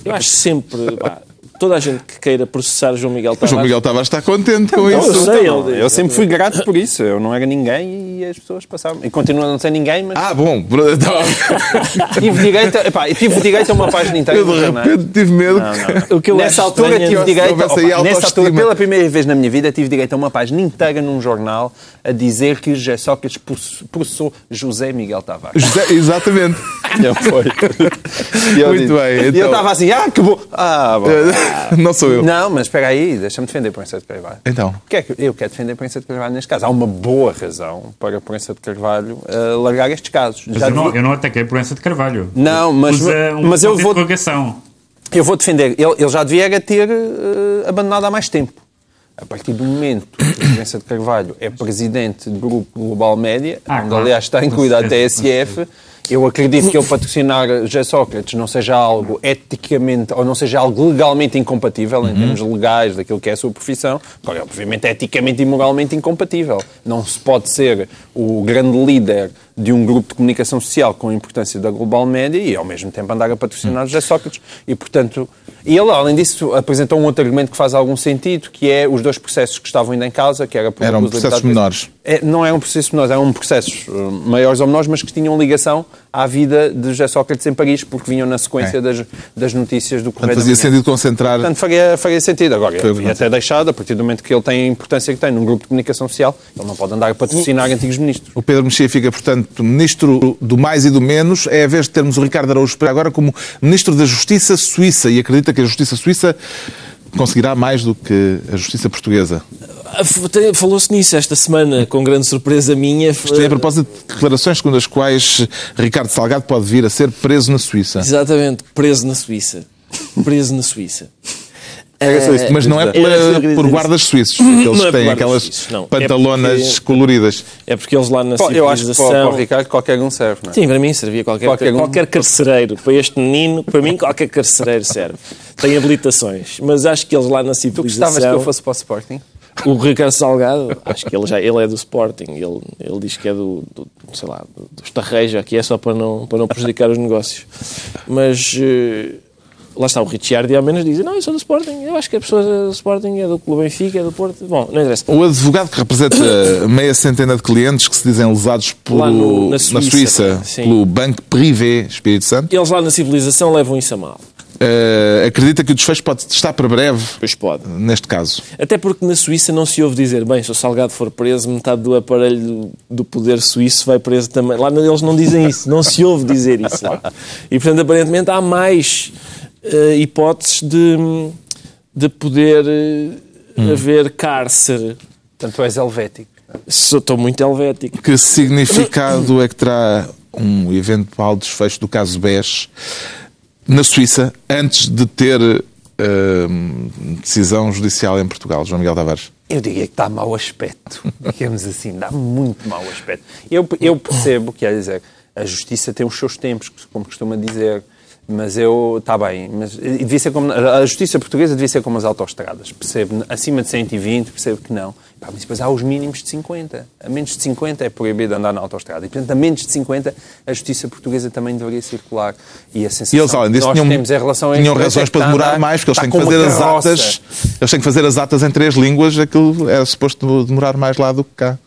Eu acho sempre. pá, toda a gente que queira processar João Miguel O Tavares. João Miguel Tavares está contente com Não, eu isso. sei, Não, ele- eu sempre fui grato por isso. Eu não era ninguém e as pessoas passavam. E continuo a não ser ninguém, mas Ah, bom. Então, tive, direito a, epá, eu tive direito a uma página inteira. eu de repente tive medo Não, não. O que eu nessa altura é tive que direito, opa, nessa altura, pela primeira vez na minha vida, tive direito a uma página inteira num jornal a dizer que José Sócrates processou José Miguel Tavares. José- Exatamente. Não foi. E eu Muito disse- bem, E eu então- estava assim, ah, que bom. Ah, bom. Não sou eu. Não, mas espera aí, deixa-me defender a Proença de Carvalho. Então. O que é que eu quero defender a Proença de Carvalho neste caso? Há uma boa razão para a Proença de Carvalho eh, largar estes casos. Mas Já eu, não, eu não ataquei por essa de Carvalho. Não, mas- Usa um mas eu vou- interrogação. Eu vou defender. Ele, ele já devia era ter eh, abandonado há mais tempo. A partir do momento que a Proença de Carvalho é presidente do grupo Global Média, Ah, onde claro. aliás está incluída a TSF, eu acredito que ele patrocinar José Sócrates não seja algo eticamente, ou não seja algo legalmente incompatível, em termos legais daquilo que é a sua profissão. Agora, obviamente, é eticamente e moralmente incompatível. Não se pode ser o grande líder de um grupo de comunicação social com a importância da Global Média e, ao mesmo tempo, andar a patrocinar José Sócrates. E, portanto, e ele, além disso, apresentou um outro argumento que faz algum sentido, que é os dois processos que estavam ainda em causa, que era por Eram processos menores. É, não eram processos menores, eram processos uh, maiores ou menores, mas que tinham ligação à vida de José Sócrates em Paris, porque vinham na sequência É. das, das notícias do Portanto, Correio da fazia sentido concentrar. Portanto, faria, faria sentido. Agora, Foi o ele até deixado, a partir do momento que ele tem a importância que tem num grupo de comunicação social, ele não pode andar a patrocinar antigos ministros. O Pedro Mexia fica, portanto, portanto, Ministro do Mais e do Menos. É a vez de termos o Ricardo Araújo Pereira agora como Ministro da Justiça Suíça e acredita que a Justiça Suíça conseguirá mais do que a Justiça Portuguesa. Ah, falou-se nisso esta semana, com grande surpresa minha. Isto é a propósito de declarações segundo as quais Ricardo Salgado pode vir a ser preso na Suíça. Exatamente, preso na Suíça. Preso na Suíça. É, mas não é pela, por guardas suíços, aqueles que têm aquelas suíços, pantalonas é porque, coloridas. É porque eles lá na civilização... Eu acho que para, para o Ricardo qualquer um serve, não é? Sim, para mim servia qualquer, qualquer, um... qualquer carcereiro. Para este menino, para mim qualquer carcereiro serve. Tem habilitações. Mas acho que eles lá na civilização... Tu gostavas que eu fosse para o Sporting? O Ricardo Salgado, acho que ele já ele é do Sporting, ele, ele diz que é do, do sei lá, do, do Estarreja, que é só para não, para não prejudicar os negócios. Mas uh, lá está o Ricciardi, ao menos dizem, não, eu sou do Sporting, eu acho que a pessoa do Sporting é do Clube Benfica, é do Porto, bom, não interessa. O advogado que representa meia centena de clientes que se dizem lesados pelo, no, na Suíça, na Suíça pelo Banco Privé Espírito Santo. Eles lá na civilização levam isso a mal. Uh, acredita que o desfecho pode estar para breve? Pois pode. Neste caso. Até porque na Suíça não se ouve dizer, bem, se o Salgado for preso, metade do aparelho do, do poder suíço vai preso também. Lá eles não dizem isso, não se ouve dizer isso lá. E portanto, aparentemente há mais uh, hipóteses de, de poder uh, hum. haver cárcere. Portanto, és helvético. Estou muito helvético. Que significado é que terá um eventual desfecho do caso BES? na Suíça antes de ter uh, decisão judicial em Portugal, João Miguel Tavares? Eu diria que dá mau aspecto, digamos assim, dá muito mau aspecto. Eu, eu percebo, quer dizer, a justiça tem os seus tempos, como costuma dizer, mas eu, está bem, mas devia ser como, a justiça portuguesa devia ser como as autoestradas, percebo, acima de 120, percebo que não. Pá, mas depois há os mínimos de 50. A menos de 50 é proibido andar na autoestrada. E, portanto, a menos de 50 a justiça portuguesa também deveria circular. E a sensação e eles, além disso, tinham, temos em relação a tinham razões para demorar mais, porque eles têm que fazer as atas. Eles têm que fazer as atas em três línguas, aquilo era suposto demorar mais lá do que cá.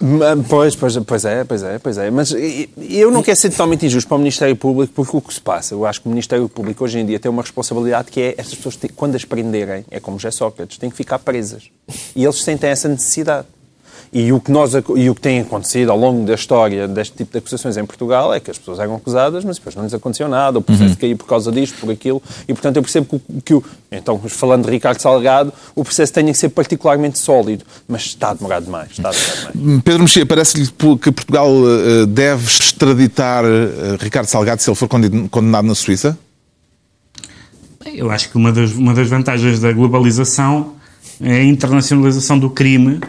Pois, pois, pois é, pois é, pois é. Mas eu não quero ser totalmente injusto para o Ministério Público, porque o que se passa, eu acho que o Ministério Público hoje em dia tem uma responsabilidade que é estas pessoas, quando as prenderem, é como José Sócrates, têm que ficar presas. E eles sentem essa necessidade. E o, que nós, e o que tem acontecido ao longo da história deste tipo de acusações em Portugal é que as pessoas eram acusadas, mas depois não lhes aconteceu nada, o processo uhum. caiu por causa disto, por aquilo, e portanto eu percebo que, que o, então falando de Ricardo Salgado, o processo tenha que ser particularmente sólido, mas está a demorar demais. Está a demorar demais. Pedro Mexia, parece-lhe que Portugal eh, deve extraditar eh, Ricardo Salgado se ele for condenado na Suíça? Eu acho que uma das, uma das vantagens da globalização é a internacionalização do crime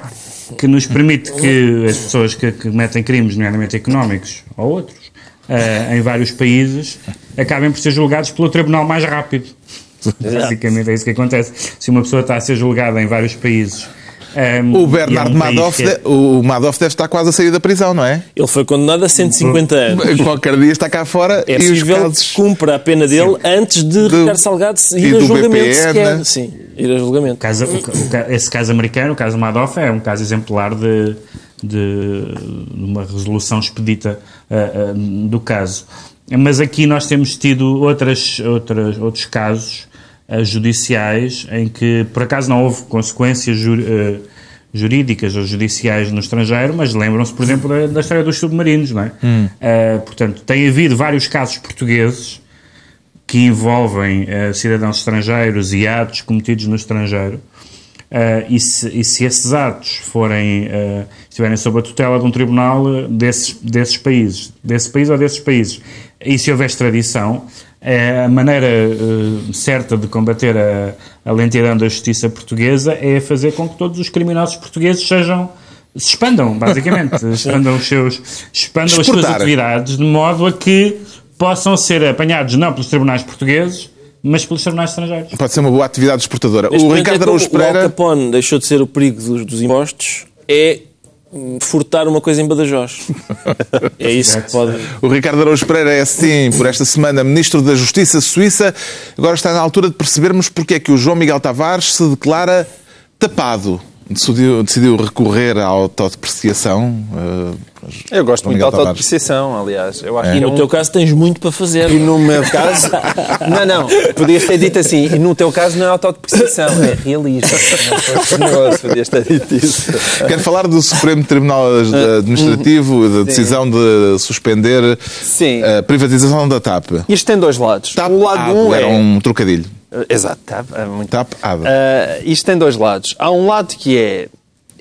que nos permite que as pessoas que, que cometem crimes, nomeadamente económicos ou outros, uh, em vários países, acabem por ser julgados pelo tribunal mais rápido. Basicamente é isso que acontece. Se uma pessoa está a ser julgada em vários países um, o Bernardo é um Madoff, é... o Madoff deve estar quase a sair da prisão, não é? Ele foi condenado a 150 anos. Qualquer dia está cá fora é e os casos... que cumpra a pena dele Sim. antes de, de Ricardo Salgado ir a julgamento BPN. sequer. Sim, ir a julgamento. Caso, o, esse caso americano, o caso Madoff, é um caso exemplar de, de, de uma resolução expedita uh, uh, do caso. Mas aqui nós temos tido outras, outras, outros casos judiciais em que, por acaso, não houve consequências uh, jurídicas ou judiciais no estrangeiro, mas lembram-se, por exemplo, da, da, história dos submarinos, não é? Hum. Uh, portanto, tem havido vários casos portugueses que envolvem uh, cidadãos estrangeiros e atos cometidos no estrangeiro. e, se, e, se, esses atos forem estiverem sob a tutela de um tribunal desses, desses países, desse país ou desses países, e se houver extradição, a maneira uh, certa de combater a, a, lentidão da justiça portuguesa é fazer com que todos os criminosos portugueses sejam se expandam, basicamente, expandam os seus expandam as suas atividades de modo a que possam ser apanhados não pelos tribunais portugueses, mas pelos tribunais estrangeiros. Pode ser uma boa atividade exportadora. o Ricardo Araújo Pereira... O Al Capone deixou de ser o perigo dos, dos impostos, é furtar uma coisa em Badajoz. é isso que pode. O Ricardo Araújo Pereira é assim, por esta semana, Ministro da Justiça Suíça. Agora está na altura de percebermos porque é que o João Miguel Tavares se declara tapado. Decidiu, decidiu recorrer à autodepreciação. Uh, eu gosto muito da autodepreciação, aliás. Eu acho é. E no um... teu caso tens muito para fazer. E no meu caso... não, não. Podias ter dito assim. E no teu caso não é autodepreciação, é realismo. Não podias ter dito isso. Quero falar do Supremo Tribunal Administrativo, da decisão Sim. de suspender Sim. a privatização da TAP. Isto tem dois lados. TAP o lado um é... era um trocadilho. Exato, TAP. É muito... TAP, uh, isto tem dois lados. Há um lado que é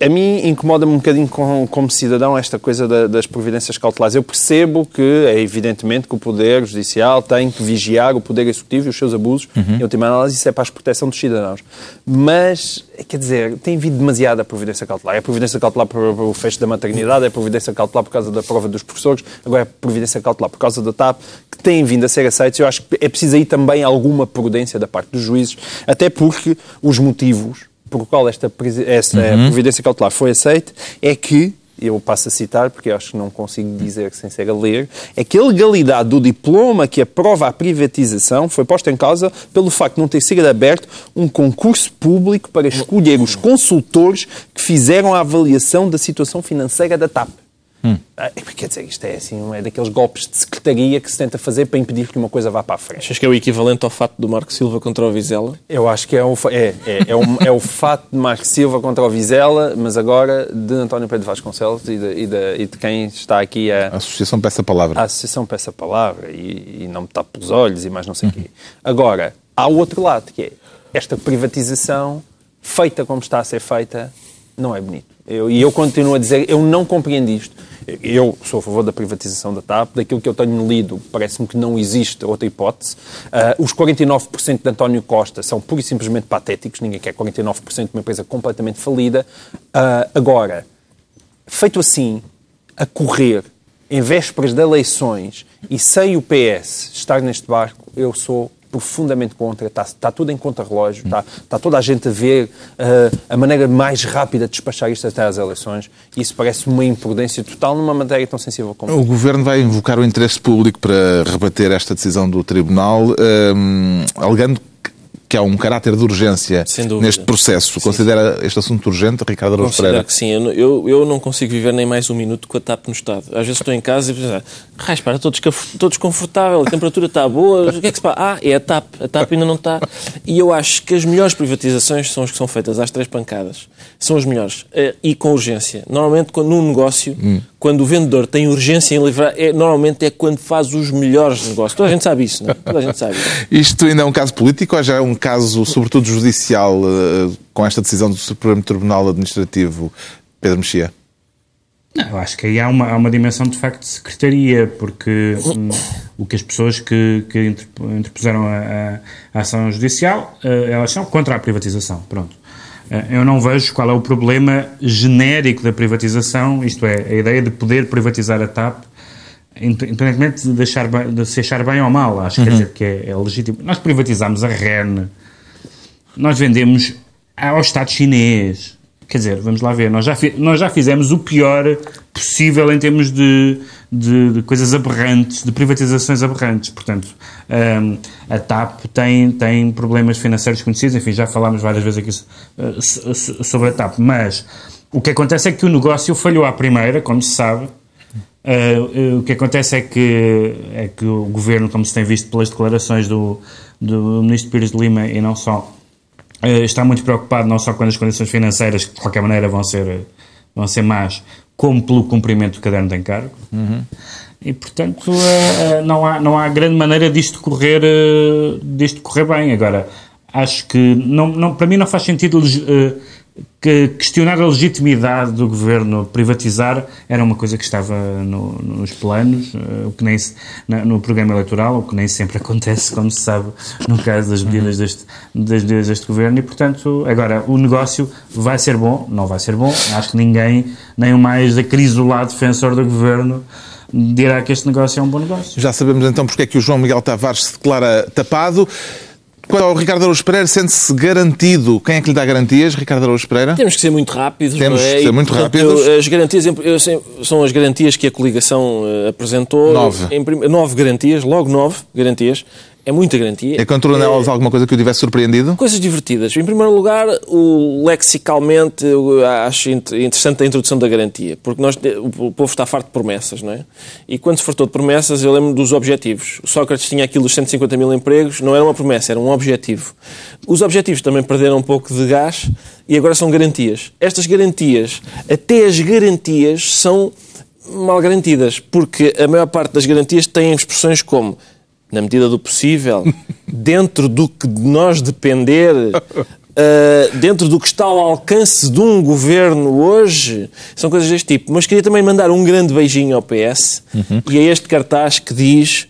a mim incomoda-me um bocadinho como cidadão esta coisa da, das providências cautelares. Eu percebo que é evidentemente que o Poder Judicial tem que vigiar o Poder Executivo e os seus abusos. Uhum. Em última análise, isso é para a proteção dos cidadãos. Mas, quer dizer, tem havido demasiada providência cautelar. É providência cautelar para o fecho da maternidade, é providência cautelar por causa da prova dos professores, agora é providência cautelar por causa da TAP, que têm vindo a ser aceitos. Eu acho que é preciso aí também alguma prudência da parte dos juízes, até porque os motivos por qual esta, esta uhum. providência cautelar foi aceita é que eu passo a citar, porque acho que não consigo dizer sem ser a ler, é que a legalidade do diploma que aprova a privatização foi posta em causa pelo facto de não ter sido aberto um concurso público para escolher os consultores que fizeram a avaliação da situação financeira da TAP. Hum. Ah, quer dizer, isto é assim, é daqueles golpes de secretaria que se tenta fazer para impedir que uma coisa vá para a frente. Achas que é o equivalente ao fato do Marco Silva contra o Vizela? Eu acho que é o, é, é, é, o, é o fato de Marco Silva contra o Vizela, mas agora de António Pedro Vasconcelos e de, e de, e de quem está aqui a... A Associação Peça Palavra. A Associação Peça Palavra e, e não me tapo pelos olhos e mais não sei o uhum. quê. Agora, há o outro lado, que é esta privatização feita como está a ser feita, não é bonito. Eu, e eu continuo a dizer, eu não compreendo isto eu sou a favor da privatização da TAP. Daquilo que eu tenho lido, parece-me que não existe outra hipótese. Uh, os 49% de António Costa são pura e simplesmente patéticos. Ninguém quer 49% de uma empresa completamente falida. Uh, agora, feito assim, a correr, em vésperas de eleições, e sem o PS estar neste barco, eu sou profundamente contra, está, está tudo em contra-relógio, está, está toda a gente a ver uh, a maneira mais rápida de despachar isto até às eleições. Isso parece uma imprudência total numa matéria tão sensível como O Governo vai invocar o interesse público para rebater esta decisão do Tribunal, um, alegando que há um caráter de urgência neste processo. Sim, Considera sim. este assunto urgente, Ricardo Araújo Pereira? que sim. Eu, eu não consigo viver nem mais um minuto com a TAP no Estado. Às vezes estou em casa e penso, raios, para, estou, estou desconfortável, a temperatura está boa, o que é que se passa? Ah, é a TAP. A TAP ainda não está. E eu acho que as melhores privatizações são as que são feitas às três pancadas. São as melhores. Eh, e com urgência. Normalmente, quando, num negócio, hum. Quando o vendedor tem urgência em livrar, é, normalmente é quando faz os melhores negócios. Toda a gente sabe isso, não é? Toda a gente sabe. Isto ainda é um caso político ou já é um caso, sobretudo judicial, eh, com esta decisão do Supremo Tribunal Administrativo, Pedro Mexia? Não, eu acho que aí há uma, há uma dimensão de facto de secretaria, porque hum, o que as pessoas que, que interpuseram a, a, ação judicial, uh, elas são contra a privatização. Pronto. Uh, eu não vejo qual é o problema genérico da privatização, isto é, a ideia de poder privatizar a TAP independentemente de, deixar de se achar bem ou mal, acho uhum. quer dizer, que é, é legítimo. Nós privatizamos a REN, nós vendemos ao Estado chinês. Quer dizer, vamos lá ver, nós já, nós já fizemos o pior possível em termos de, de, de coisas aberrantes, de privatizações aberrantes. Portanto, um, a TAP tem, tem problemas financeiros conhecidos, enfim, já falámos várias vezes aqui uh, sobre a TAP, mas o que acontece é que o negócio falhou à primeira, como se sabe, Uh, o que acontece é que, é que o governo, como se tem visto pelas declarações do, do ministro Pires de Lima e não só, uh, está muito preocupado não só com as condições financeiras, que de qualquer maneira vão ser, vão ser más, como pelo cumprimento do caderno de encargo. Uhum. E, portanto, uh, não, há, não há grande maneira disto correr, disto correr bem. Agora, acho que, não, não, para mim, não faz sentido que questionar a legitimidade do governo privatizar era uma coisa que estava no, nos planos, eh, o que nem se, no programa eleitoral, o que nem sempre acontece, como se sabe, no caso das medidas deste, das medidas deste governo, e portanto, agora, o negócio vai ser bom, não vai ser bom, acho que ninguém, nem o mais acrisolado defensor do governo, dirá que este negócio é um bom negócio. Já sabemos então porque é que o João Miguel Tavares se declara tapado. Quanto ao Ricardo Araújo Pereira, sente-se garantido. Quem é que lhe dá garantias, Ricardo Araújo Pereira? Temos que ser muito rápidos. Temos é? que ser muito rápidos. as garantias são as garantias que a coligação eh, apresentou. Nove. Em, nove garantias, logo nove garantias. É muita garantia. Encontrou nelas alguma coisa que o tivesse surpreendido? Coisas divertidas. Em primeiro lugar, o lexicalmente eu acho int- interessante a introdução da garantia, porque nós, o povo está farto de promessas, não é? E quando se fartou de promessas, eu lembro dos objetivos. O Sócrates tinha aquilo dos 150 mil empregos, não era uma promessa, era um objetivo. Os objetivos também perderam um pouco de gás e agora são garantias. Estas garantias, até as garantias, são mal garantidas, porque a maior parte das garantias têm expressões como na medida do possível, dentro do que de nós depender, uh, dentro do que está ao alcance de um governo hoje, são coisas deste tipo. Mas queria também mandar um grande beijinho ao PS e a este cartaz que diz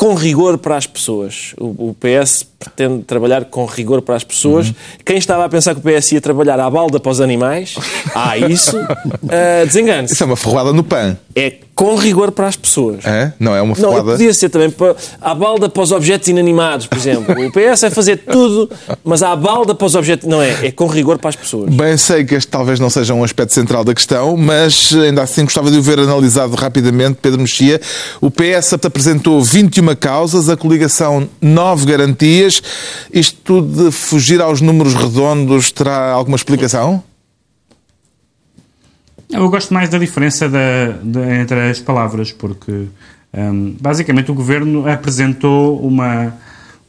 com rigor para as pessoas. O, o PS pretende trabalhar com rigor para as pessoas. Quem estava a pensar que o PS ia trabalhar à balda para os animais, ah, isso, uh, desengane-se. Isso é uma ferroada no PAN. É com rigor para as pessoas. É? Não é uma Não, ferroada. podia ser também para, à balda para os objetos inanimados, por exemplo. O PS é fazer tudo, mas à balda para os objetos. Não é, é com rigor para as pessoas. Bem, sei que este talvez não seja um aspecto central da questão, mas ainda assim gostava de o ver analisado rapidamente. Pedro Mexia, o PS apresentou 21 causas, a coligação 9 garantias. Isto de fugir aos números redondos terá alguma explicação? Eu gosto mais da diferença da, da- entre as palavras, porque hum, basicamente o governo apresentou uma,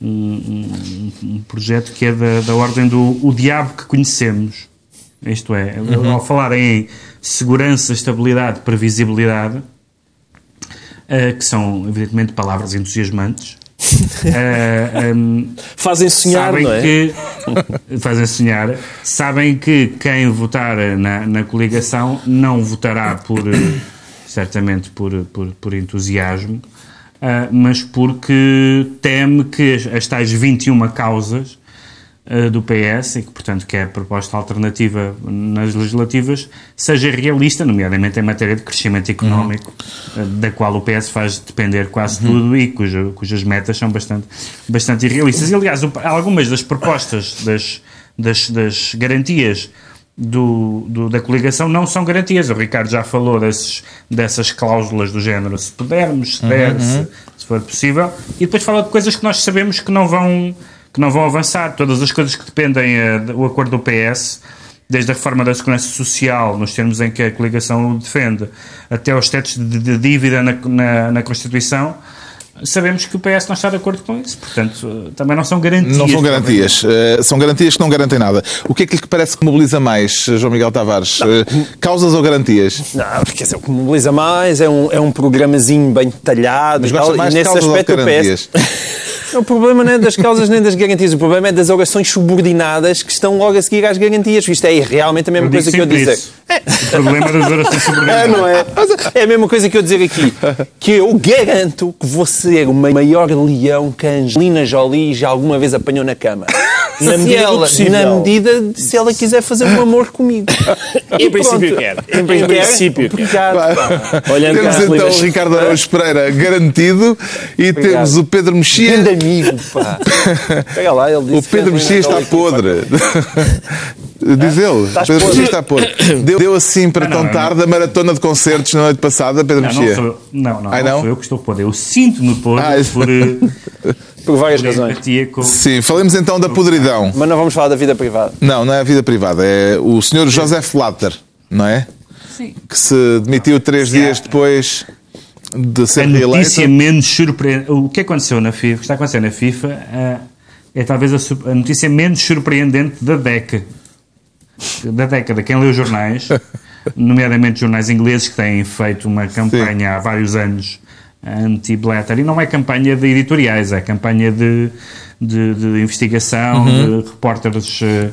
um, um- um projeto que é da, da ordem do o diabo que conhecemos. Isto é, ao falar em segurança, estabilidade, previsibilidade, eh, que são evidentemente palavras entusiasmantes. Eh, hum, Fazem sonhar, sabem não é? que fazem sonhar, sabem que quem votar na, na coligação não votará por eh, certamente por, por, por entusiasmo, ah, mas porque teme que as, as tais 21 causas do PS, e que portanto que é a proposta alternativa nas legislativas, seja realista, nomeadamente em matéria de crescimento económico, ah, da qual o PS faz depender quase tudo e cuja, cujas metas são bastante, bastante irrealistas. E aliás, algumas das propostas das, das, das garantias do, do- da coligação não são garantias. O Ricardo já falou desses, dessas cláusulas do género, se pudermos, se der, se, se for possível, e depois fala de coisas que nós sabemos que não vão, que não vão avançar. Todas as coisas que dependem eh, do acordo do PS, desde a reforma da segurança social, nos termos em que a coligação o defende, até aos tetos de, de dívida na, na, na Constituição, sabemos que o PS não está de acordo com isso. Portanto, eh, também não são garantias. Não são garantias. Eh, são garantias que não garantem nada. O que é que lhe parece que mobiliza mais, João Miguel Tavares? Eh, causas ou garantias? Não, quer dizer, o que mobiliza mais é um, é um programazinho bem detalhado Mas e tal, gosta mais e nesse aspecto o? PS... O problema não é das causas nem das garantias, o problema é das orações subordinadas que estão logo a seguir às garantias. Isto é realmente a mesma Eu coisa que eu dizer. isso. O problema das orações É, subordinadas. não é? É a mesma coisa que eu dizer aqui. Que eu garanto que vou ser o maior leão que a Angelina Jolie já alguma vez apanhou na cama. Na medida ela, possível. na medida de se ela quiser fazer um amor comigo. Em E princípio quer. Em princípio. Obrigado. Olhando Temos então o Ricardo Araújo Pereira garantido e temos o Pedro Mexia. Grande amigo, pá. Pega lá, ele disse O Pedro Mexia está podre. Diz ele. Estás Pedro. Mexia está podre. Deu, deu assim para Não, tão não, tarde a maratona de concertos na noite passada, Pedro Não, não Mexia. sou. Não, não, Ai, não não? sou eu que estou podre. Eu sinto-me podre Ah, por, eh, Por várias por razões. com... Sim, falemos então da podridão. Mas não vamos falar da vida privada. Não, não é a vida privada. É o senhor José Flatter, não é? Sim. Que se demitiu três Sim, dias é. depois de ser A reeleito. notícia menos surpreendente... O que aconteceu na FIFA, o que está acontecendo na FIFA, eh, é talvez a, su- a notícia menos surpreendente da década. Da década. Quem lê os jornais, nomeadamente jornais ingleses que têm feito uma campanha há vários anos anti-Blatter, e não é campanha de editoriais, é campanha de, de, de investigação, de repórteres eh,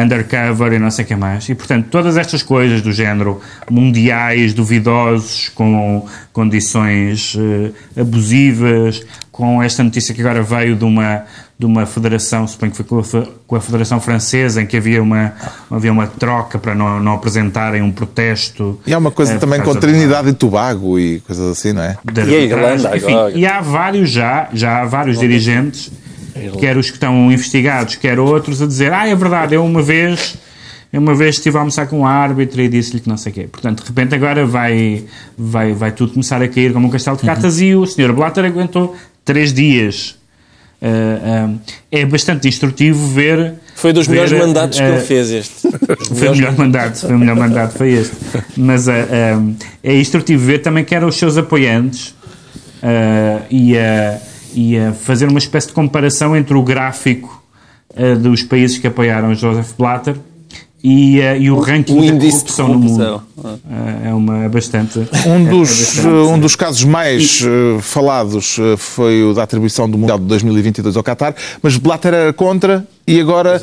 undercover e não sei o que mais. E, portanto, todas estas coisas do género mundiais, duvidosos, com condições eh, abusivas, com esta notícia que agora veio de uma, de uma federação, suponho que foi com a, fe- com a Federação Francesa, em que havia uma, havia uma troca para não, não apresentarem um protesto. E há uma coisa por também com Trinidade e Tobago e coisas assim, não é? de E a. Irlanda Enfim, agora? E há vários já, já há vários dirigentes, quer os que estão investigados, quer outros, a dizer, ah, é verdade, eu uma vez, eu uma vez estive a almoçar com um árbitro e disse-lhe que não sei o quê. Portanto, de repente agora vai, vai, vai tudo começar a cair como um castelo de cartas e o Sr. Blatter aguentou três dias Uh, uh, é bastante instrutivo ver. Foi dos ver, melhores mandatos que uh, ele fez este. Foi o melhor mandato, foi o melhor mandato, foi este. Mas um, é instrutivo ver também que eram os seus apoiantes e, a, e a fazer uma espécie de comparação entre o gráfico uh, dos países que apoiaram Joseph Blatter e, uh, e o ranking o da de corrupção no mundo. corrupção. Uh, é uma bastante. Um é- é dos, bastante- um dos casos mais falados foi o da atribuição do Mundial de 2022 ao Qatar, mas Blatter era contra e agora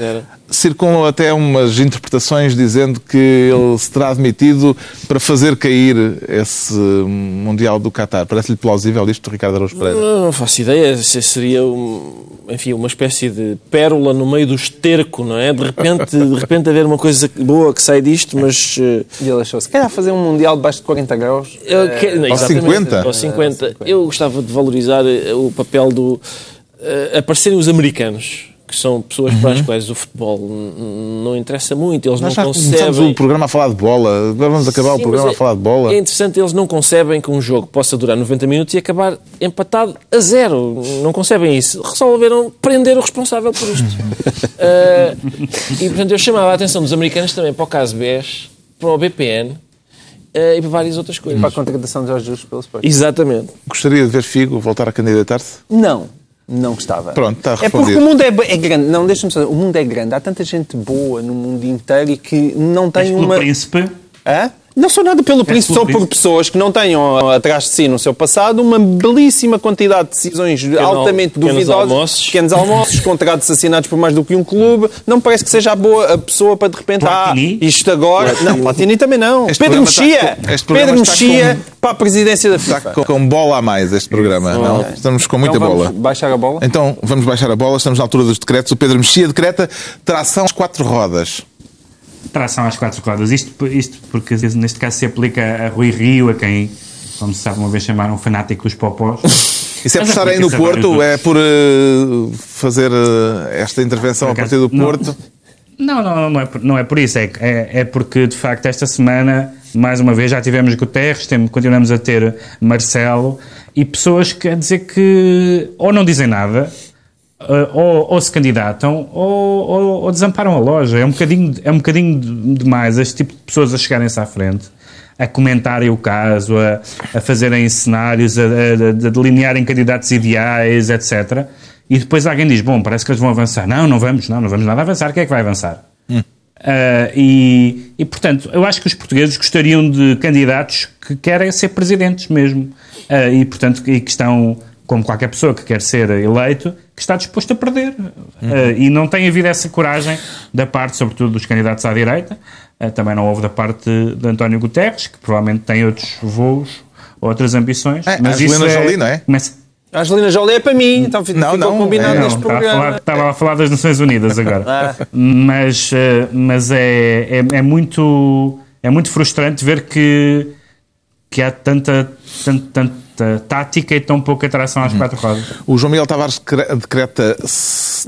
circulam até umas interpretações dizendo que ele se terá admitido para fazer cair esse Mundial do Qatar. Parece-lhe plausível isto, Ricardo Araújo Pereira? Não, não faço ideia. Se seria, um, enfim, uma espécie de pérola no meio do esterco, não é? De repente, de repente haver uma coisa boa que sai disto, mas... eh, E ele achou, se calhar fazer um Mundial debaixo de 40 graus. Eu que- não, Ao exatamente, 50? Ao 50. Eu gostava de valorizar eh, o papel do. eh, aparecerem os americanos, que são pessoas para as quais o futebol não interessa muito, eles Nós não já concebem. o programa a falar de bola, agora vamos acabar o Sim, programa mas a falar de bola. É interessante, eles não concebem que um jogo possa durar 90 minutos e acabar empatado a zero. Não concebem isso. Resolveram prender o responsável por isto. Ah, e, portanto, eu chamava a atenção dos americanos também para o caso BES, para o BPN ah, e para várias outras coisas. Para a contratação de Jorge Jesus pelo Sporting. Exatamente. Gostaria de ver Figo voltar a candidatar-se? Não, não gostava. Pronto, está É porque respondido. o mundo é, é grande. Não, deixa-me só. O mundo é grande. Há tanta gente boa no mundo inteiro e que não tem pelo uma. príncipe. Hã? Não sou nada pelo príncipe, pelo sou por príncipe. pessoas que não tenham atrás de si no seu passado uma belíssima quantidade de decisões altamente pequenos duvidosas, almoços. pequenos almoços, contratos assinados por mais do que um clube. Não me parece que seja a boa a pessoa para de repente, Platini? ah, isto agora. Não, Platini também não. Este Pedro está Mexia, Pedro está Mexia com- para a presidência da Está FIFA. com, com bola a mais este programa, não? Estamos com muita Então vamos bola. Baixar a bola? Então vamos baixar a bola, estamos na altura dos decretos. O Pedro Mexia decreta tração às quatro rodas. Tração às quatro rodas. Isto, isto porque neste caso se aplica a Rui Rio, a quem, como se sabe, uma vez chamaram fanático dos popós. Isso é por estar aí no a Porto? É por eh, fazer eh, esta intervenção a Por partir acaso, do não. Porto? Não, não, não é, por- não é por isso. É, é, é porque, de facto, esta semana, mais uma vez, já tivemos Guterres, temos, continuamos a ter Marcelo e pessoas que a dizer que ou não dizem nada, eh, ou, ou se candidatam, ou, ou- ou desamparam a loja. É um bocadinho, é um bocadinho de- demais este tipo de pessoas a chegarem-se à frente. A comentarem o caso, a, a fazerem cenários, a, a- a delinearem candidatos ideais, etc. E depois alguém diz: Bom, parece que eles vão avançar. Não, não vamos, não, não vamos nada avançar. Quem é que vai avançar? Ah, e, e, portanto, eu acho que os portugueses gostariam de candidatos que querem ser presidentes mesmo. Ah, e, portanto, e que estão, como qualquer pessoa que quer ser eleito, que está disposto a perder. Ah, e não tem havido essa coragem da parte, sobretudo, dos candidatos à direita. Ah, também não houve da parte de António Guterres, que provavelmente tem outros voos, outras ambições. É, a Angelina Jolie, não é? Começa, A Angelina Jolie é para mim, então ficou Não, não, combinado é, não, neste estava a, programa. falar, estava a falar das Nações Unidas agora. Mas, eh, mas é, é, é muito, é muito frustrante ver que, que há tanta, tanta, tanta tática e tão pouca atração às quatro rodas. O João Miguel Tavares decre- decreta.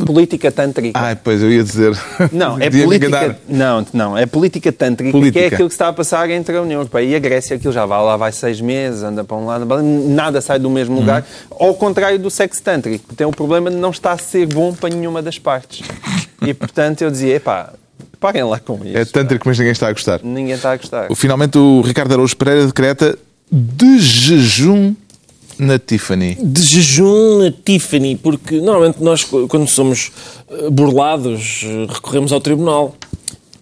Política tântrica. Ai, pois eu ia dizer. Não, é política. Não, não, é política tântrica, Política. que é aquilo que está a passar entre a União Europeia e a Grécia. Aquilo já vai lá, vai seis meses, anda para um lado, nada sai do mesmo Uhum. lugar. Ao contrário do sexo tântrico, que tem o problema de não estar a ser bom para nenhuma das partes. E portanto eu dizia, epá, parem lá com isso. É tântrico, mas ninguém está a gostar. Ninguém está a gostar. Finalmente, o Ricardo Araújo Pereira decreta de jejum na Tiffany. de jejum na Tiffany, porque normalmente nós, quando somos eh, burlados, eh, recorremos ao tribunal.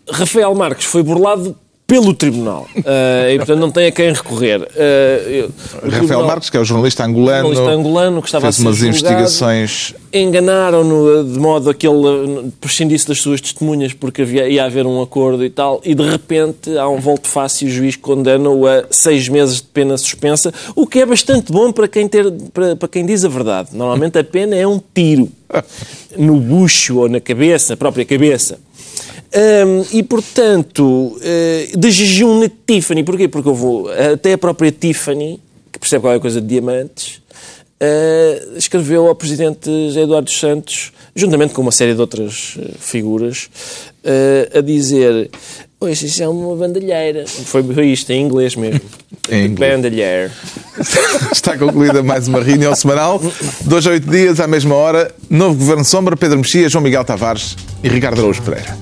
Rafael Marques foi burlado pelo tribunal Eh, e, portanto, não tem a quem recorrer. Eh, eu- Rafael tribunal- Marques, que é o jornalista angolano, jornalista angolano que estava fez a ser umas julgado. investigações. enganaram-no de modo a que ele eh, prescindisse das suas testemunhas porque havia, ia haver um acordo e tal, e de repente há um volte-face e o juiz condena-o a seis meses de pena suspensa, o que é bastante bom para quem, ter, para, para quem diz a verdade. Normalmente a pena é um tiro no bucho ou na cabeça, própria cabeça. Hum, e portanto, eh, de jejum na Tiffany, porquê? Porque eu vou até a própria Tiffany, que percebe qualquer coisa de diamantes, eh, escreveu ao presidente Eduardo Santos, juntamente com uma série de outras eh, figuras, eh, a dizer Pois, isso é uma bandalheira. Foi, isto, em inglês mesmo. Em inglês. Bandalheira. Está concluída mais uma reunião semanal. Dois a oito dias, à mesma hora. Novo Governo Sombra, Pedro Mexia, João Miguel Tavares e Ricardo Araújo Pereira.